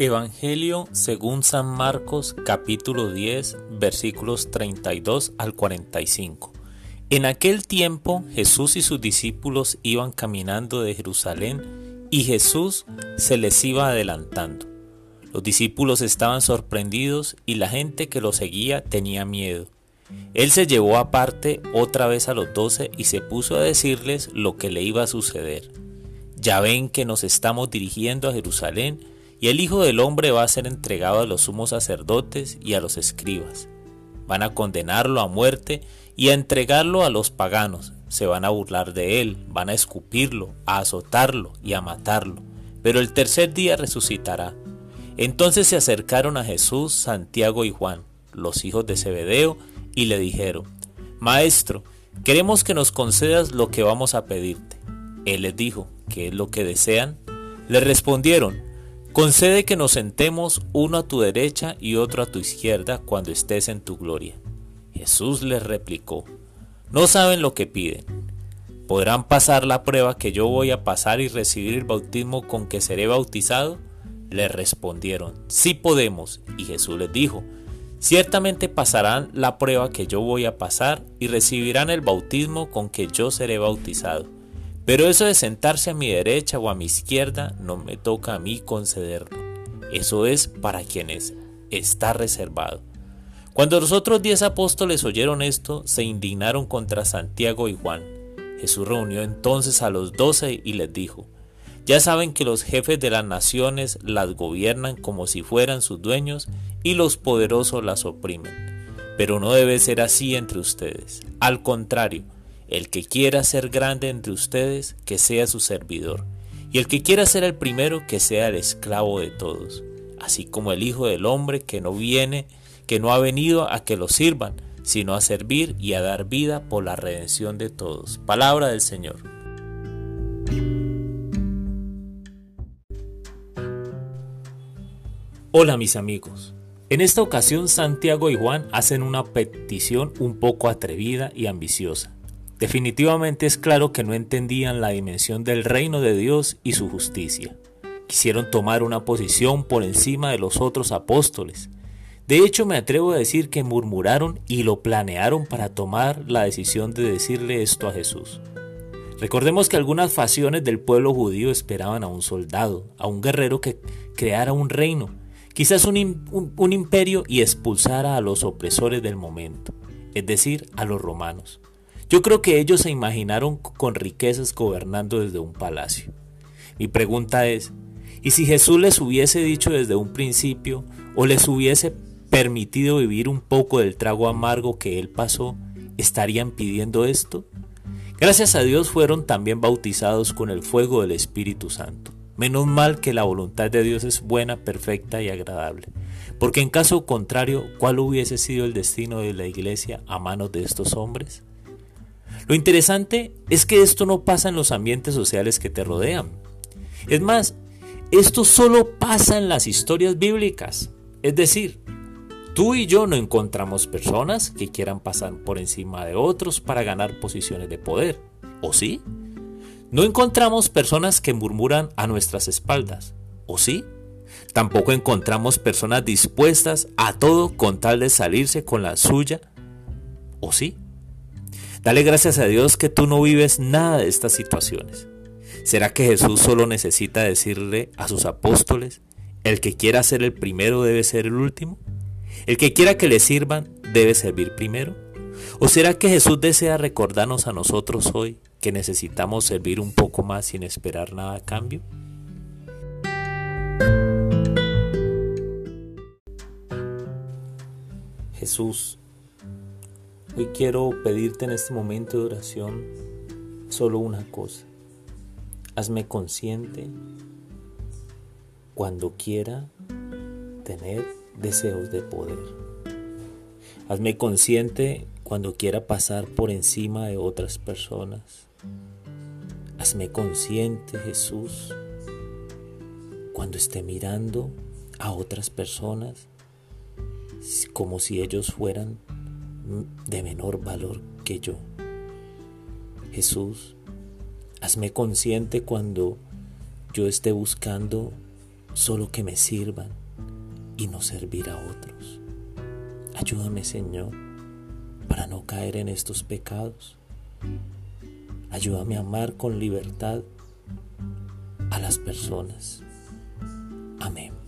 Evangelio según San Marcos capítulo 10 versículos 32 al 45. En aquel tiempo Jesús y sus discípulos iban caminando de Jerusalén y Jesús se les iba adelantando. Los discípulos estaban sorprendidos y la gente que lo seguía tenía miedo. Él se llevó aparte otra vez a los doce y se puso a decirles lo que le iba a suceder. Ya ven que nos estamos dirigiendo a Jerusalén y el Hijo del Hombre va a ser entregado a los sumos sacerdotes y a los escribas. Van a condenarlo a muerte y a entregarlo a los paganos. Se van a burlar de él, van a escupirlo, a azotarlo y a matarlo. Pero el tercer día resucitará. Entonces se acercaron a Jesús, Santiago y Juan, los hijos de Zebedeo, y le dijeron, Maestro, queremos que nos concedas lo que vamos a pedirte. Él les dijo, ¿qué es lo que desean? Le respondieron, Concede que nos sentemos uno a tu derecha y otro a tu izquierda cuando estés en tu gloria. Jesús les replicó, No saben lo que piden. ¿Podrán pasar la prueba que yo voy a pasar y recibir el bautismo con que seré bautizado? Le respondieron, Sí podemos. Y Jesús les dijo, Ciertamente pasarán la prueba que yo voy a pasar y recibirán el bautismo con que yo seré bautizado. Pero eso de sentarse a mi derecha o a mi izquierda no me toca a mí concederlo. Eso es para quienes está reservado. Cuando los otros diez apóstoles oyeron esto, se indignaron contra Santiago y Juan. Jesús reunió entonces a los doce y les dijo, ya saben que los jefes de las naciones las gobiernan como si fueran sus dueños y los poderosos las oprimen. Pero no debe ser así entre ustedes. Al contrario, el que quiera ser grande entre ustedes, que sea su servidor, y el que quiera ser el primero, que sea el esclavo de todos, así como el Hijo del Hombre que no viene, que no ha venido a que lo sirvan, sino a servir y a dar vida por la redención de todos. Palabra del Señor. Hola mis amigos. En esta ocasión Santiago y Juan hacen una petición un poco atrevida y ambiciosa. Definitivamente es claro que no entendían la dimensión del reino de Dios y su justicia. Quisieron tomar una posición por encima de los otros apóstoles. De hecho, me atrevo a decir que murmuraron y lo planearon para tomar la decisión de decirle esto a Jesús. Recordemos que algunas facciones del pueblo judío esperaban a un soldado, a un guerrero que creara un reino, quizás un, imperio y expulsara a los opresores del momento, es decir, a los romanos. Yo creo que ellos se imaginaron con riquezas gobernando desde un palacio. Mi pregunta es, ¿y si Jesús les hubiese dicho desde un principio o les hubiese permitido vivir un poco del trago amargo que él pasó, estarían pidiendo esto? Gracias a Dios fueron también bautizados con el fuego del Espíritu Santo. Menos mal que la voluntad de Dios es buena, perfecta y agradable. Porque en caso contrario, ¿cuál hubiese sido el destino de la iglesia a manos de estos hombres? Lo interesante es que esto no pasa en los ambientes sociales que te rodean. Es más, esto solo pasa en las historias bíblicas. Es decir, tú y yo no encontramos personas que quieran pasar por encima de otros para ganar posiciones de poder. ¿O sí? No encontramos personas que murmuran a nuestras espaldas. ¿O sí? Tampoco encontramos personas dispuestas a todo con tal de salirse con la suya. ¿O sí? Dale gracias a Dios que tú no vives nada de estas situaciones. ¿Será que Jesús solo necesita decirle a sus apóstoles, el que quiera ser el primero debe ser el último? ¿El que quiera que le sirvan debe servir primero? ¿O será que Jesús desea recordarnos a nosotros hoy que necesitamos servir un poco más sin esperar nada a cambio? Jesús Hoy quiero pedirte en este momento de oración solo una cosa. Hazme consciente cuando quiera tener deseos de poder. Hazme consciente cuando quiera pasar por encima de otras personas. Hazme consciente, Jesús, cuando esté mirando a otras personas como si ellos fueran de menor valor que yo. Jesús, hazme consciente cuando yo esté buscando solo que me sirvan y no servir a otros. Ayúdame Señor para no caer en estos pecados. Ayúdame a amar con libertad a las personas. Amén.